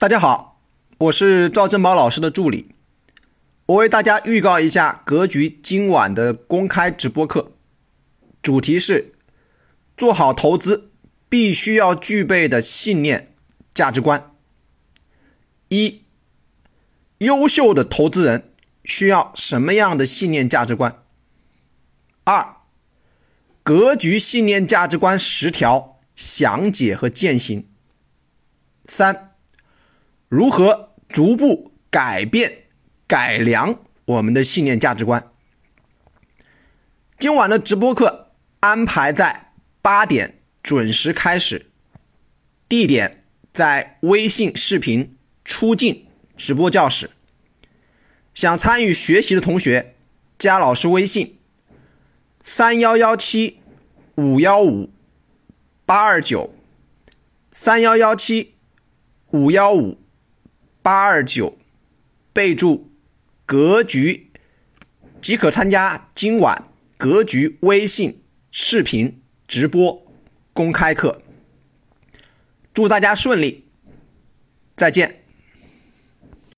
大家好，我是赵正宝老师的助理。我为大家预告一下格局今晚的公开直播课，主题是做好投资必须要具备的信念价值观。一，优秀的投资人需要什么样的信念价值观？二，格局信念价值观十条详解和践行。三。如何逐步改变、改良我们的信念价值观？今晚的直播课安排在八点准时开始，地点在微信视频出镜直播教室。想参与学习的同学，加老师微信：三幺幺七五幺五八二九，三幺幺七五幺五。八二九，备注“格局”即可参加今晚格局微信视频直播公开课。祝大家顺利，再见。